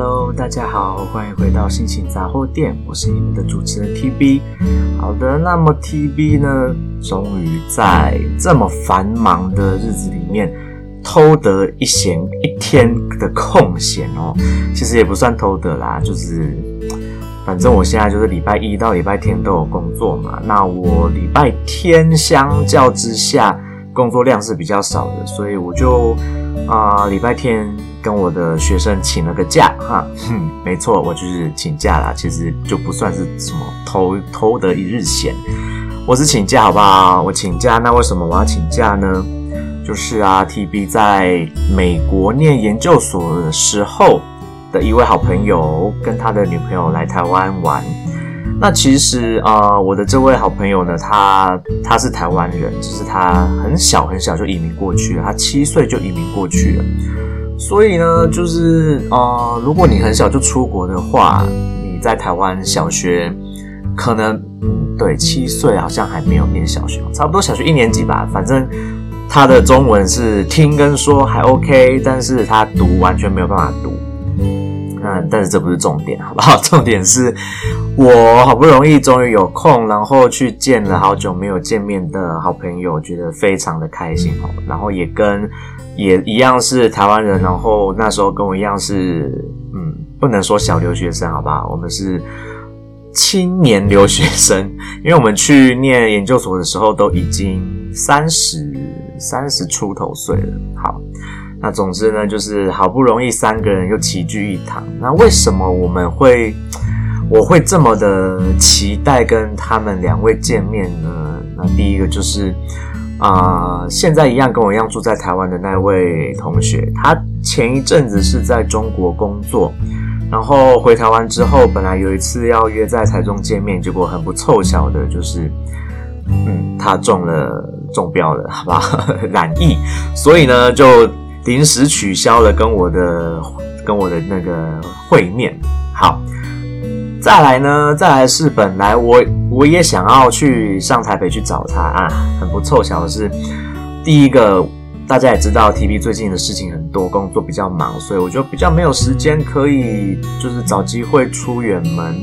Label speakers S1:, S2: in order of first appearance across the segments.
S1: Hello，大家好，欢迎回到心情杂货店，我是你们的主持人 TB。好的，那么 TB 呢，终于在这么繁忙的日子里面偷得一闲一天的空闲哦。其实也不算偷得啦，就是反正我现在就是礼拜一到礼拜天都有工作嘛。那我礼拜天相较之下工作量是比较少的，所以我就啊、礼拜天。跟我的学生请了个假哈，哼，没错，我就是请假啦。其实就不算是什么偷偷的一日闲，我是请假，好不好？我请假，那为什么我要请假呢？就是啊，TB 在美国念研究所的时候的一位好朋友跟他的女朋友来台湾玩。那其实啊、呃，我的这位好朋友呢，他他是台湾人，只是他很小很小就移民过去了，他七岁就移民过去了。所以呢，就是呃，如果你很小就出国的话，你在台湾小学可能，对，七岁好像还没有念小学，差不多小学一年级吧。反正他的中文是听跟说还 OK，但是他读完全没有办法读。嗯，但是这不是重点，好不好？重点是我好不容易终于有空，然后去见了好久没有见面的好朋友，觉得非常的开心哦。然后也跟。也一样是台湾人，然后那时候跟我一样是，嗯，不能说小留学生，好不好？我们是青年留学生，因为我们去念研究所的时候都已经三十三十出头岁了。好，那总之呢，就是好不容易三个人又齐聚一堂。那为什么我们会，我会这么的期待跟他们两位见面呢？那第一个就是。啊、呃，现在一样跟我一样住在台湾的那位同学，他前一阵子是在中国工作，然后回台湾之后，本来有一次要约在台中见面，结果很不凑巧的，就是，嗯，他中了中标了，好吧？染疫，所以呢，就临时取消了跟我的跟我的那个会面。好。再来呢，再来是本来我我也想要去上台北去找他啊，很不凑巧的是，第一个大家也知道，TB 最近的事情很多，工作比较忙，所以我就比较没有时间可以就是找机会出远门。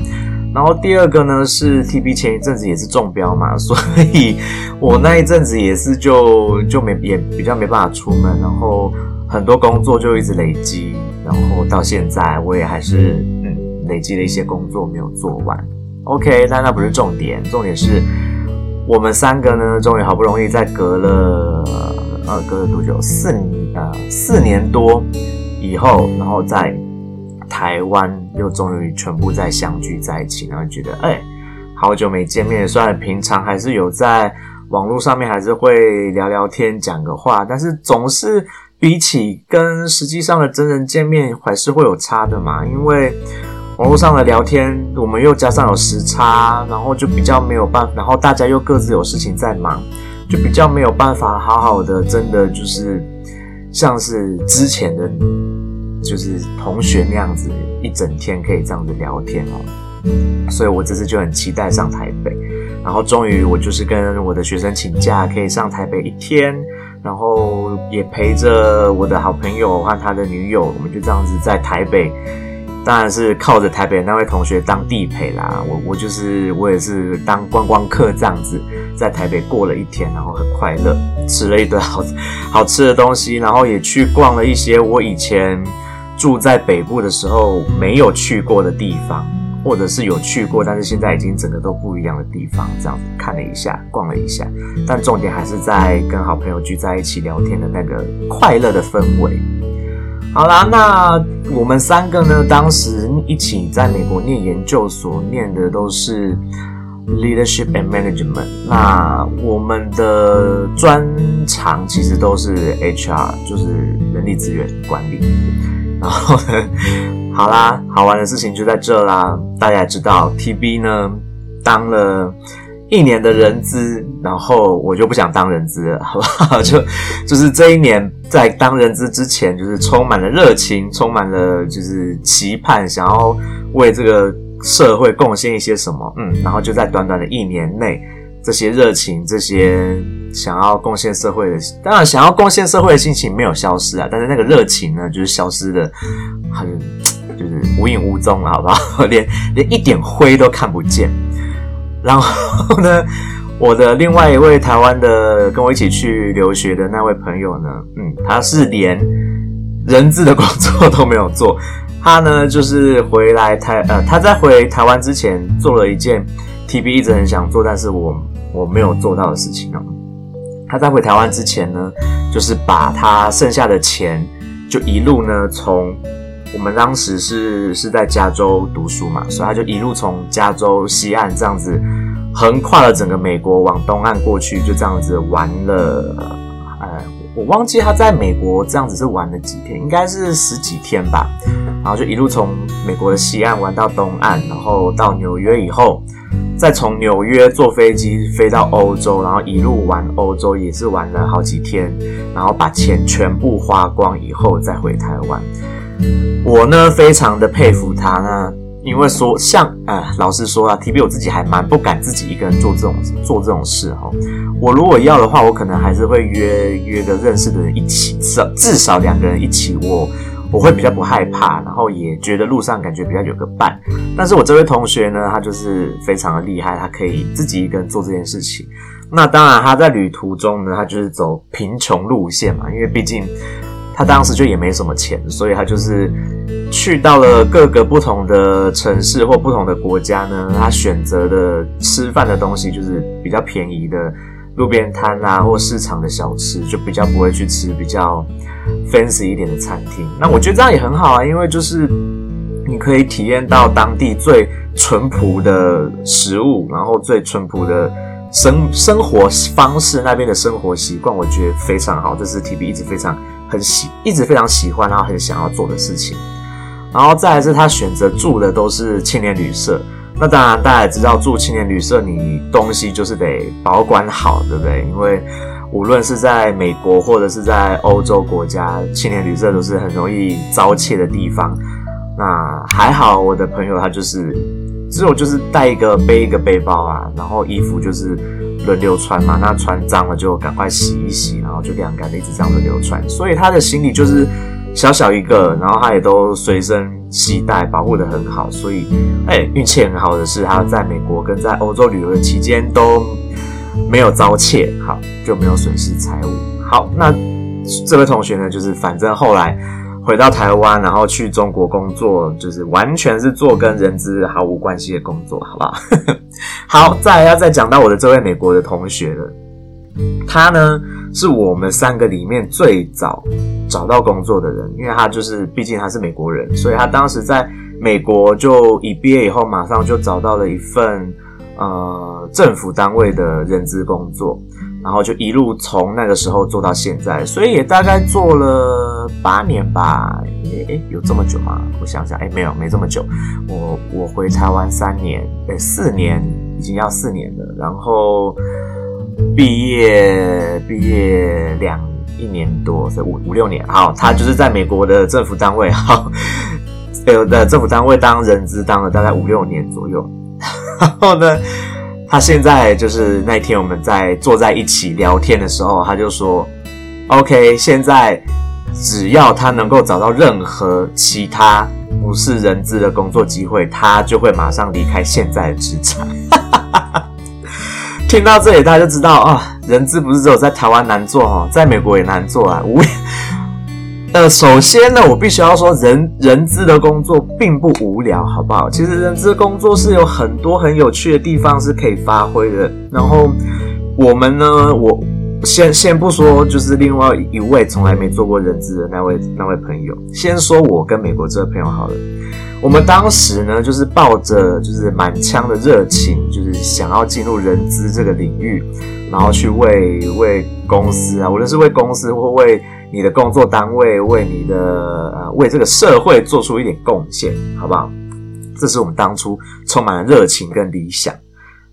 S1: 然后第二个呢是 TB 前一阵子也是中标嘛，所以我那一阵子也是就就没也比较没办法出门，然后很多工作就一直累积，然后到现在我也还是嗯。累积了一些工作没有做完，OK，但那不是重点，重点是我们三个呢，终于好不容易在隔了呃隔了多久？四年呃四年多以后，然后在台湾又终于全部再相聚在一起，然后觉得哎，好久没见面，虽然平常还是有在网络上面还是会聊聊天讲个话，但是总是比起跟实际上的真人见面还是会有差的嘛，因为。网络上的聊天，我们又加上有时差，然后就比较没有办法，然后大家又各自有事情在忙，就比较没有办法好好的，真的就是像是之前的，就是同学那样子，一整天可以这样子聊天哦。所以我这次就很期待上台北，然后终于我就是跟我的学生请假，可以上台北一天，然后也陪着我的好朋友和他的女友，我们就这样子在台北。当然是靠着台北那位同学当地陪啦，我我就是我也是当观光客这样子，在台北过了一天，然后很快乐，吃了一顿好好吃的东西，然后也去逛了一些我以前住在北部的时候没有去过的地方，或者是有去过，但是现在已经整个都不一样的地方，这样子看了一下，逛了一下，但重点还是在跟好朋友聚在一起聊天的那个快乐的氛围。好啦，那我们三个呢，当时一起在美国念研究所，念的都是 leadership and management。那我们的专长其实都是 HR，就是人力资源管理。然后呢，好啦，好玩的事情就在这啦。大家也知道，TB 呢当了。一年的人资，然后我就不想当人资了，好不好？就就是这一年在当人资之前，就是充满了热情，充满了就是期盼，想要为这个社会贡献一些什么，嗯，然后就在短短的一年内，这些热情，这些想要贡献社会的，当然想要贡献社会的心情没有消失啊，但是那个热情呢，就是消失的很。就就是无影无踪了，好不好？连连一点灰都看不见。然后呢，我的另外一位台湾的跟我一起去留学的那位朋友呢，嗯，他是连人质的工作都没有做。他呢，就是回来台呃，他在回台湾之前做了一件 TB 一直很想做，但是我我没有做到的事情哦。他在回台湾之前呢，就是把他剩下的钱就一路呢从我们当时是是在加州读书嘛，所以他就一路从加州西岸这样子横跨了整个美国往东岸过去，就这样子玩了呃，我忘记他在美国这样子是玩了几天，应该是十几天吧。然后就一路从美国的西岸玩到东岸，然后到纽约以后，再从纽约坐飞机飞到欧洲，然后一路玩欧洲也是玩了好几天，然后把钱全部花光以后再回台湾。我呢非常的佩服他呢，因为说像呃老实说啊，TB 我自己还蛮不敢自己一个人做这种做这种事哈。我如果要的话，我可能还是会约约个认识的人一起，至至少两个人一起我。我会比较不害怕，然后也觉得路上感觉比较有个伴。但是我这位同学呢，他就是非常的厉害，他可以自己一个人做这件事情。那当然，他在旅途中呢，他就是走贫穷路线嘛，因为毕竟他当时就也没什么钱，所以他就是去到了各个不同的城市或不同的国家呢，他选择的吃饭的东西就是比较便宜的路边摊啊，或市场的小吃，就比较不会去吃比较 fancy 一点的餐厅，那我觉得这样也很好啊，因为就是你可以体验到当地最淳朴的食物，然后最淳朴的生生活方式，那边的生活习惯，我觉得非常好。这是 TB 一直非常很喜，一直非常喜欢，然后很想要做的事情。然后再来是他选择住的都是青年旅社，那当然大家也知道住青年旅社，你东西就是得保管好，对不对？因为无论是在美国或者是在欧洲国家，青年旅社都是很容易遭窃的地方。那还好，我的朋友他就是只有就是带一个背一个背包啊，然后衣服就是轮流穿嘛。那穿脏了就赶快洗一洗，然后就晾干，一直这样轮流穿。所以他的行李就是小小一个，然后他也都随身携带，保护得很好。所以，哎，运气很好的是他在美国跟在欧洲旅游的期间都。没有遭窃，好，就没有损失财物。好，那这位同学呢，就是反正后来回到台湾，然后去中国工作，就是完全是做跟人资毫无关系的工作，好不好？好，再要再讲到我的这位美国的同学了，他呢是我们三个里面最早找到工作的人，因为他就是毕竟他是美国人，所以他当时在美国就一毕业以后，马上就找到了一份。呃，政府单位的人资工作，然后就一路从那个时候做到现在，所以也大概做了八年吧。诶诶，有这么久吗？我想想，诶，没有，没这么久。我我回台湾三年，诶，四年，已经要四年了。然后毕业毕业两一年多，所以五五六年。好，他就是在美国的政府单位，好，有的政府单位当人资当了大概五六年左右。然后呢，他现在就是那天我们在坐在一起聊天的时候，他就说：“OK，现在只要他能够找到任何其他不是人资的工作机会，他就会马上离开现在的职场。” 听到这里，大家就知道啊，人资不是只有在台湾难做哦，在美国也难做啊。无 呃，首先呢，我必须要说人，人人资的工作并不无聊，好不好？其实人资工作是有很多很有趣的地方是可以发挥的。然后我们呢，我先先不说，就是另外一位从来没做过人资的那位那位朋友，先说我跟美国这位朋友好了。我们当时呢，就是抱着就是满腔的热情，就是想要进入人资这个领域，然后去为为公司啊，无论是为公司或为。你的工作单位为你的呃为这个社会做出一点贡献，好不好？这是我们当初充满了热情跟理想。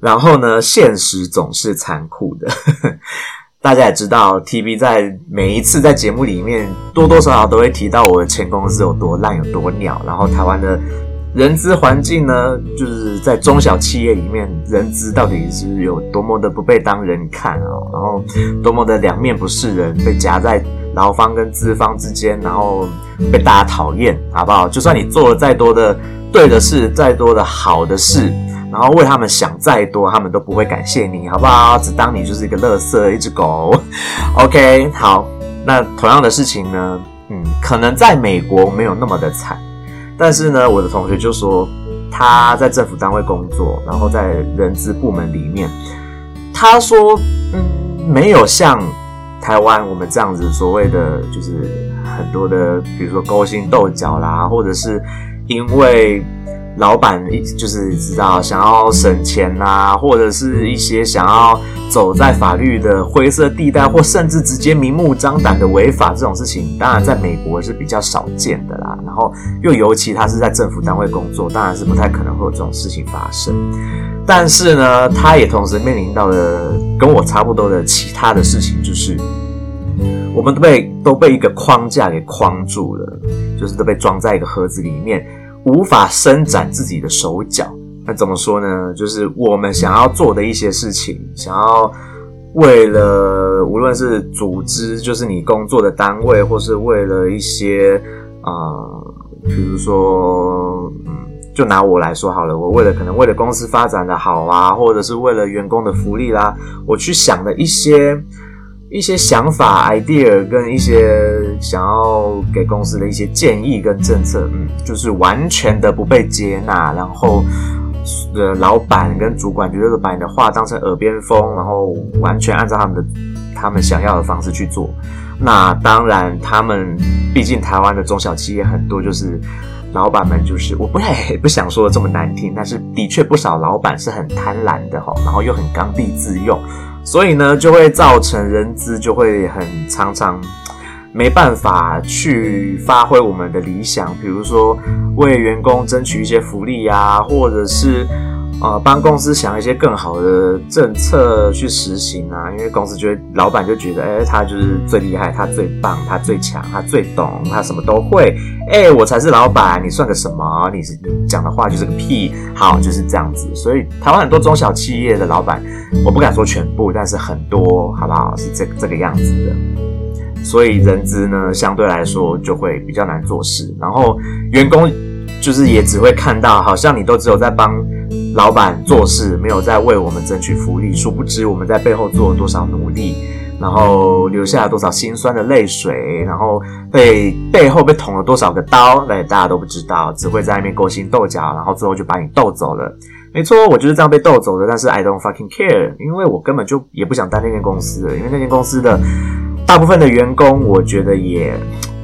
S1: 然后呢，现实总是残酷的。大家也知道，TB 在每一次在节目里面多多少少都会提到我的前公司有多烂有多鸟。然后台湾的人资环境呢，就是在中小企业里面，人资到底是有多么的不被当人看啊，然后多么的两面不是人，被夹在。劳方跟资方之间，然后被大家讨厌，好不好？就算你做了再多的对的事，再多的好的事，然后为他们想再多，他们都不会感谢你，好不好？只当你就是一个垃圾，一只狗。OK，好，那同样的事情呢，嗯，可能在美国没有那么的惨，但是呢，我的同学就说他在政府单位工作，然后在人资部门里面，他说，嗯。没有像台湾我们这样子所谓的，就是很多的，比如说勾心斗角啦，或者是因为老板就是知道想要省钱啦，或者是一些想要走在法律的灰色地带，或甚至直接明目张胆的违法这种事情，当然在美国是比较少见的啦。然后又尤其他是在政府单位工作，当然是不太可能会有这种事情发生。但是呢，他也同时面临到了跟我差不多的其他的事情，就是我们都被都被一个框架给框住了，就是都被装在一个盒子里面，无法伸展自己的手脚。那怎么说呢？就是我们想要做的一些事情，想要为了无论是组织，就是你工作的单位，或是为了一些啊、呃，比如说嗯。就拿我来说好了，我为了可能为了公司发展的好啊，或者是为了员工的福利啦，我去想的一些一些想法、idea 跟一些想要给公司的一些建议跟政策，嗯，就是完全的不被接纳，然后呃，老板跟主管绝对把你的话当成耳边风，然后完全按照他们的他们想要的方式去做。那当然，他们毕竟台湾的中小企业很多，就是。老板们就是，我不太不想说的这么难听，但是的确不少老板是很贪婪的哈，然后又很刚愎自用，所以呢，就会造成人资就会很常常没办法去发挥我们的理想，比如说为员工争取一些福利呀，或者是。呃，帮公司想一些更好的政策去实行啊，因为公司觉得老板就觉得，哎，他就是最厉害，他最棒，他最强，他最懂，他什么都会。哎，我才是老板，你算个什么？你是讲的话就是个屁。好，就是这样子。所以台湾很多中小企业的老板，我不敢说全部，但是很多，好不好？是这这个样子的。所以人资呢，相对来说就会比较难做事，然后员工就是也只会看到，好像你都只有在帮。老板做事没有在为我们争取福利，殊不知我们在背后做了多少努力，然后留下了多少辛酸的泪水，然后被背后被捅了多少个刀，哎，大家都不知道，只会在那边勾心斗角，然后最后就把你斗走了。没错，我就是这样被斗走的，但是 I don't fucking care，因为我根本就也不想待那间公司了，因为那间公司的大部分的员工，我觉得也。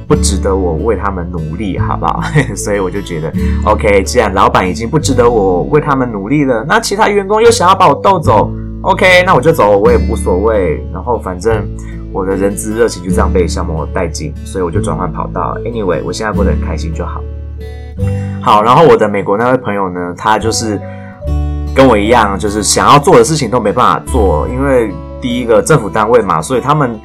S1: 不值得我为他们努力，好不好？所以我就觉得，OK，既然老板已经不值得我为他们努力了，那其他员工又想要把我逗走，OK，那我就走，我也无所谓。然后反正我的人资热情就这样被消磨殆尽，所以我就转换跑道。Anyway，我现在过得很开心就好。好，然后我的美国那位朋友呢，他就是跟我一样，就是想要做的事情都没办法做，因为第一个政府单位嘛，所以他们。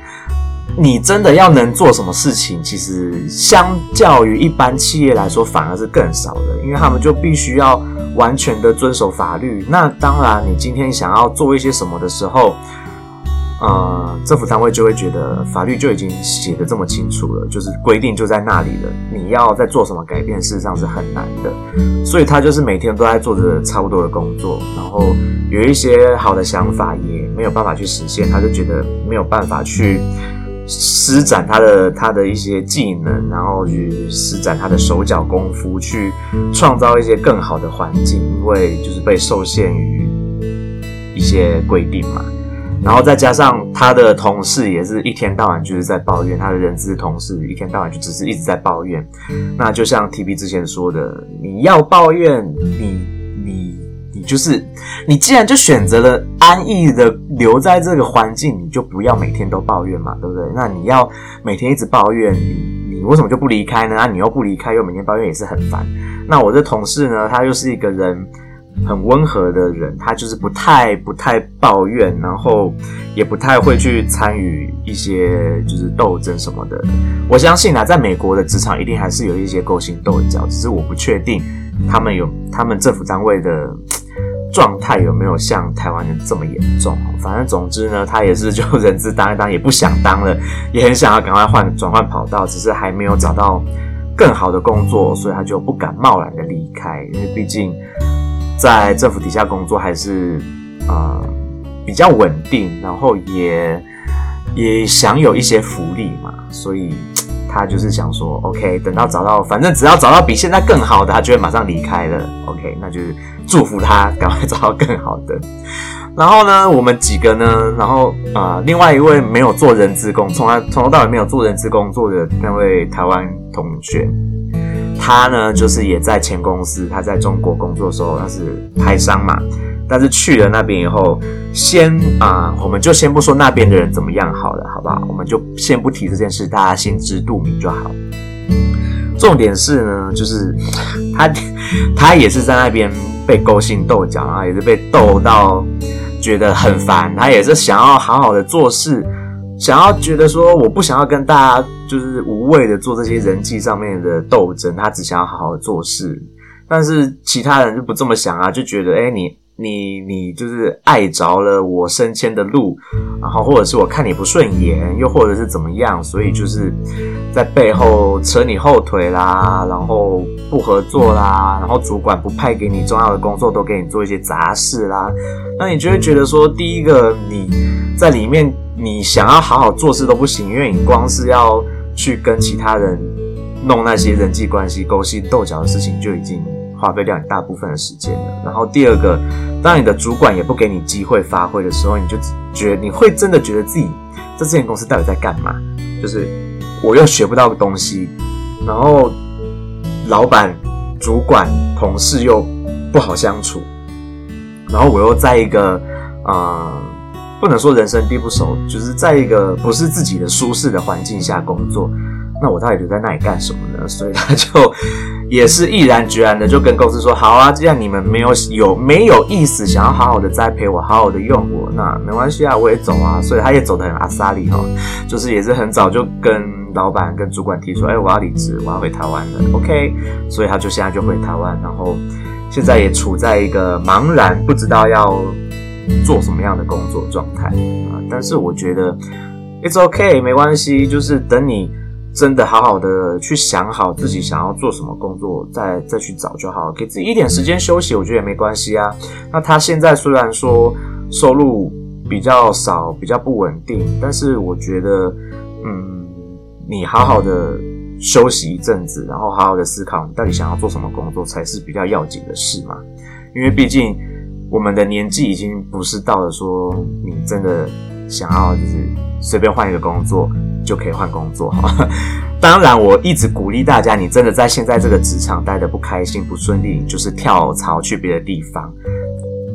S1: 你真的要能做什么事情，其实相较于一般企业来说，反而是更少的，因为他们就必须要完全的遵守法律。那当然，你今天想要做一些什么的时候，呃，政府单位就会觉得法律就已经写得这么清楚了，就是规定就在那里了，你要再做什么改变，事实上是很难的。所以他就是每天都在做着差不多的工作，然后有一些好的想法也没有办法去实现，他就觉得没有办法去。施展他的他的一些技能，然后去施展他的手脚功夫，去创造一些更好的环境，因为就是被受限于一些规定嘛。然后再加上他的同事也是一天到晚就是在抱怨，他的人资同事一天到晚就只是一直在抱怨。那就像 TB 之前说的，你要抱怨你。就是你既然就选择了安逸的留在这个环境，你就不要每天都抱怨嘛，对不对？那你要每天一直抱怨，你你为什么就不离开呢？啊，你又不离开，又每天抱怨也是很烦。那我的同事呢，他又是一个人很温和的人，他就是不太不太抱怨，然后也不太会去参与一些就是斗争什么的。我相信啊，在美国的职场一定还是有一些勾心斗角，只是我不确定他们有他们政府单位的。状态有没有像台湾人这么严重？反正总之呢，他也是就人资当一当，也不想当了，也很想要赶快换转换跑道，只是还没有找到更好的工作，所以他就不敢贸然的离开，因为毕竟在政府底下工作还是、呃、比较稳定，然后也也享有一些福利嘛，所以。他就是想说，OK，等到找到，反正只要找到比现在更好的，他就会马上离开了。OK，那就是祝福他赶快找到更好的。然后呢，我们几个呢，然后啊、另外一位没有做人资工，从来从头到尾没有做人资工作的那位台湾同学，他呢就是也在前公司，他在中国工作的时候，他是台商嘛。但是去了那边以后，先啊、我们就先不说那边的人怎么样好了，好不好？我们就先不提这件事，大家心知肚明就好。重点是呢，就是他他也是在那边被勾心斗角，啊也是被斗到觉得很烦。他也是想要好好的做事，想要觉得说我不想要跟大家就是无谓的做这些人际上面的斗争，他只想要好好的做事。但是其他人就不这么想啊，就觉得哎你。你你就是碍着了我升迁的路，然后或者是我看你不顺眼，又或者是怎么样，所以就是在背后扯你后腿啦，然后不合作啦，然后主管不派给你重要的工作，都给你做一些杂事啦。那你就会觉得说，第一个你在里面你想要好好做事都不行，因为你光是要去跟其他人弄那些人际关系勾心斗角的事情就已经。花费掉你大部分的时间了。然后第二个，当你的主管也不给你机会发挥的时候，你就觉你会真的觉得自己在这间公司到底在干嘛？就是我又学不到东西，然后老板、主管、同事又不好相处，然后我又在一个呃，不能说人生地不熟，就是在一个不是自己的舒适的环境下工作。那我到底留在那里干什么呢？所以他就也是毅然决然的就跟公司说：“好啊，既然你们没有有没有意思，想要好好的栽培我，好好的用我，那没关系啊，我也走啊。”所以他也走得很阿萨里哈，就是也是很早就跟老板跟主管提出：“哎，我要离职，我要回台湾了。”OK，所以他就现在就回台湾，然后现在也处在一个茫然不知道要做什么样的工作状态啊。但是我觉得 It's OK，没关系，就是等你。真的好好的去想好自己想要做什么工作，再再去找就好，给自己一点时间休息，我觉得也没关系啊。那他现在虽然说收入比较少，比较不稳定，但是我觉得，嗯，你好好的休息一阵子，然后好好的思考你到底想要做什么工作，才是比较要紧的事嘛。因为毕竟我们的年纪已经不是到了说你真的想要就是随便换一个工作。就可以换工作哈。当然，我一直鼓励大家，你真的在现在这个职场待得不开心、不顺利，就是跳槽去别的地方。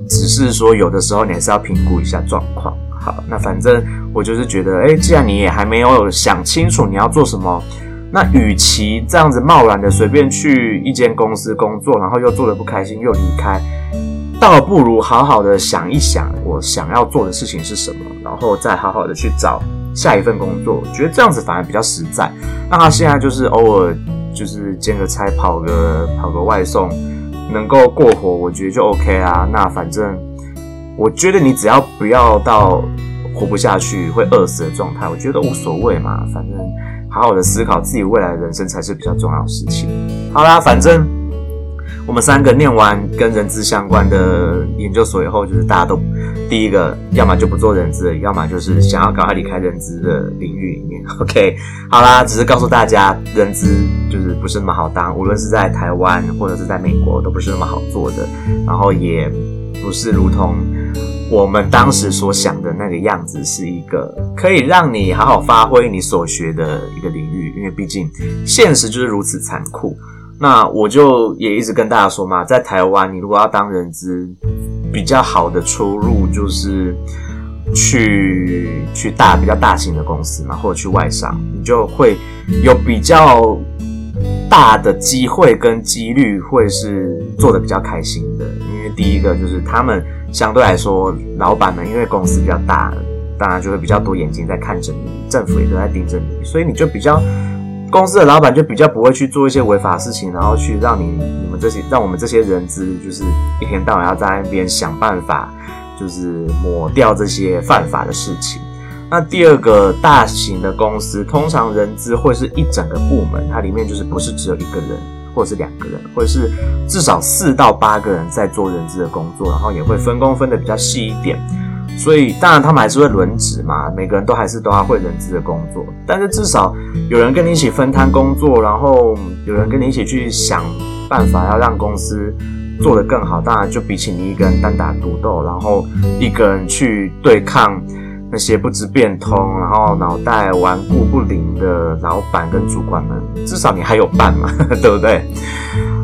S1: 只是说，有的时候你还是要评估一下状况。好，那反正我就是觉得，诶，既然你也还没有想清楚你要做什么，那与其这样子贸然的随便去一间公司工作，然后又做得不开心又离开，倒不如好好的想一想，我想要做的事情是什么，然后再好好的去找。下一份工作，我觉得这样子反而比较实在。那他现在就是偶尔就是兼个差，跑个跑个外送，能够过活，我觉得就 OK 啊。那反正我觉得你只要不要到活不下去、会饿死的状态，我觉得无所谓嘛。反正好好的思考自己未来的人生才是比较重要的事情。好啦，反正。我们三个念完跟人资相关的研究所以后，就是大家都第一个，要么就不做人资，要么就是想要赶快离开人资的领域里面。OK，好啦，只是告诉大家，人资就是不是那么好当，无论是在台湾或者是在美国，都不是那么好做的。然后也不是如同我们当时所想的那个样子，是一个可以让你好好发挥你所学的一个领域。因为毕竟现实就是如此残酷。那我就也一直跟大家说嘛，在台湾，你如果要当人资，比较好的出路就是去去大比较大型的公司嘛，或者去外商，你就会有比较大的机会跟几率会是做的比较开心的。因为第一个就是他们相对来说，老板们因为公司比较大，当然就会比较多眼睛在看着你，政府也都在盯着你，所以你就比较。公司的老板就比较不会去做一些违法事情，然后去让你你们这些让我们这些人资就是一天到晚要在那边想办法，就是抹掉这些犯法的事情。那第二个大型的公司，通常人资会是一整个部门，它里面就是不是只有一个人，或者是两个人，或者是至少四到八个人在做人资的工作，然后也会分工分得比较细一点。所以当然他们还是会轮值嘛，每个人都还是都要会人资的工作，但是至少有人跟你一起分摊工作，然后有人跟你一起去想办法要让公司做得更好。当然就比起你一个人单打独斗，然后一个人去对抗。那些不知变通，然后脑袋顽固不灵的老板跟主管们，至少你还有伴嘛，对不对？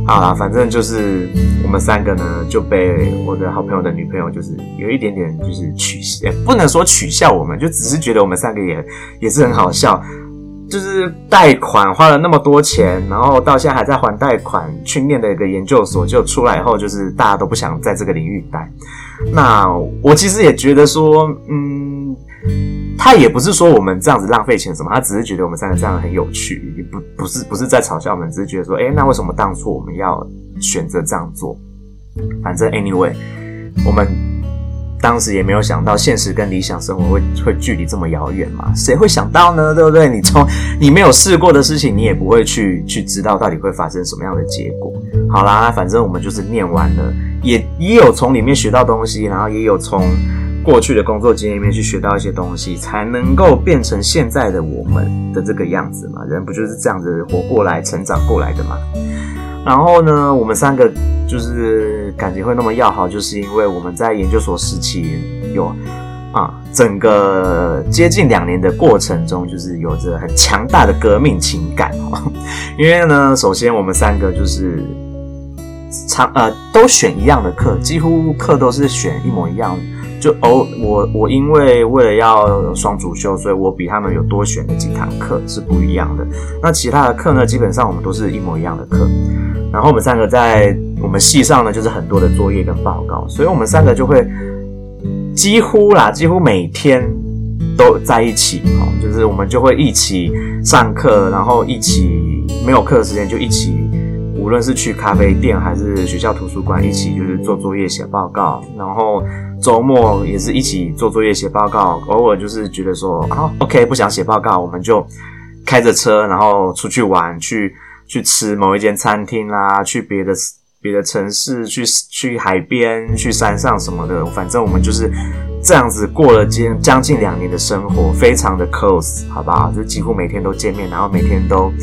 S1: 好啦，反正就是我们三个呢，就被我的好朋友的女朋友，就是有一点点就是取笑，不能说取笑我们，就只是觉得我们三个也也是很好笑，就是贷款花了那么多钱，然后到现在还在还贷款，去念的一个研究所，就出来以后，就是大家都不想在这个领域待。那我其实也觉得说，嗯，他也不是说我们这样子浪费钱什么，他只是觉得我们三个这样很有趣，也不不是不是在嘲笑我们，只是觉得说，诶，那为什么当初我们要选择这样做？反正 anyway，我们当时也没有想到现实跟理想生活会会距离这么遥远嘛，谁会想到呢？对不对？你从你没有试过的事情，你也不会去去知道到底会发生什么样的结果。好啦，反正我们就是念完了。也也有从里面学到东西，然后也有从过去的工作经验里面去学到一些东西，才能够变成现在的我们的这个样子嘛。人不就是这样子活过来、成长过来的嘛？然后呢，我们三个就是感情会那么要好，就是因为我们在研究所时期有啊，整个接近两年的过程中，就是有着很强大的革命情感哦。因为呢，首先我们三个就是。常呃都选一样的课，几乎课都是选一模一样。就哦，我我因为为了要双主修，所以我比他们有多选了几堂课是不一样的。那其他的课呢，基本上我们都是一模一样的课。然后我们三个在我们系上呢，就是很多的作业跟报告，所以我们三个就会几乎啦，几乎每天都在一起哦，就是我们就会一起上课，然后一起没有课的时间就一起。无论是去咖啡店还是学校图书馆，一起就是做作业、写报告，然后周末也是一起做作业、写报告。偶尔就是觉得说啊，OK，不想写报告，我们就开着车，然后出去玩，去去吃某一间餐厅啦，去别的别的城市，去去海边、去山上什么的。反正我们就是这样子过了将将近两年的生活，非常的 close，好不好？就几乎每天都见面，然后每天都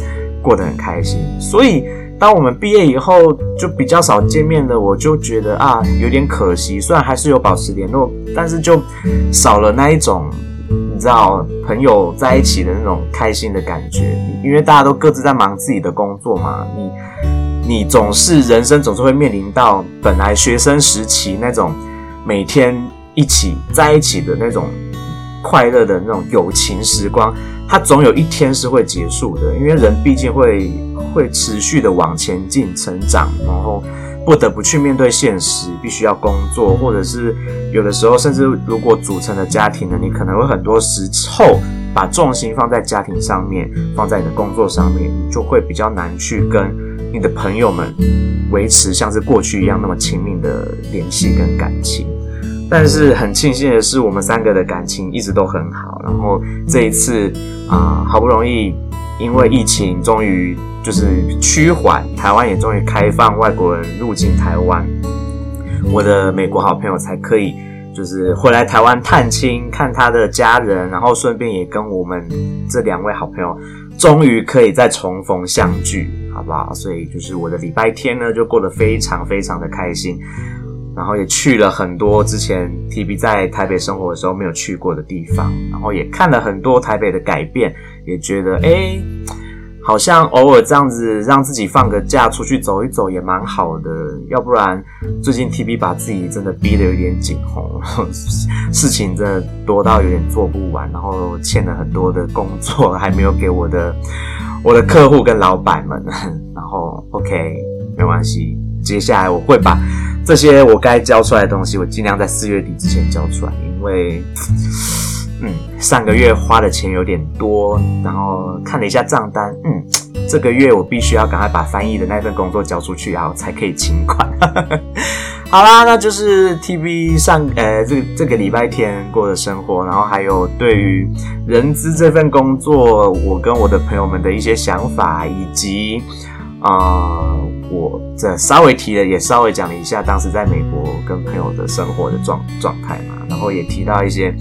S1: 过得很开心，所以。当我们毕业以后，就比较少见面了，我就觉得啊，有点可惜。虽然还是有保持联络，但是就少了那一种，你知道，朋友在一起的那种开心的感觉。因为大家都各自在忙自己的工作嘛，你你总是人生总是会面临到本来学生时期那种每天一起在一起的那种快乐的那种友情时光，它总有一天是会结束的，因为人毕竟会。会持续的往前进、成长，然后不得不去面对现实，必须要工作，或者是有的时候，甚至如果组成了家庭呢，你可能会很多时候把重心放在家庭上面，放在你的工作上面，你就会比较难去跟你的朋友们维持像是过去一样那么亲密的联系跟感情。但是很庆幸的是，我们三个的感情一直都很好。然后这一次啊、好不容易因为疫情，终于。就是趋缓，台湾也终于开放外国人入境台湾，我的美国好朋友才可以就是回来台湾探亲，看他的家人，然后顺便也跟我们这两位好朋友终于可以再重逢相聚，好不好？所以就是我的礼拜天呢，就过得非常非常的开心，然后也去了很多之前 TB 在台北生活的时候没有去过的地方，然后也看了很多台北的改变，也觉得诶好像偶尔这样子让自己放个假出去走一走也蛮好的，要不然最近 TB 把自己真的逼得有点紧吼，事情真的多到有点做不完，然后欠了很多的工作还没有给我的我的客户跟老板们，然后 OK 没关系，接下来我会把这些我该交出来的东西，我尽量在四月底之前交出来，因为。嗯，上个月花的钱有点多，然后看了一下账单，嗯，这个月我必须要赶快把翻译的那份工作交出去，然后才可以请款。好啦，那就是 TV 上呃这个这个礼拜天过的生活，然后还有对于人资这份工作，我跟我的朋友们的一些想法，以及啊、我这稍微提了，也稍微讲了一下当时在美国跟朋友的生活的状状态嘛，然后也提到一些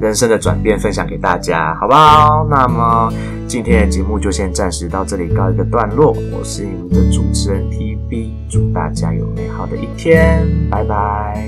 S1: 人生的转变，分享给大家，好不好？那么今天的节目就先暂时到这里告一个段落，我是你们的主持人 TB，祝大家有美好的一天，拜拜。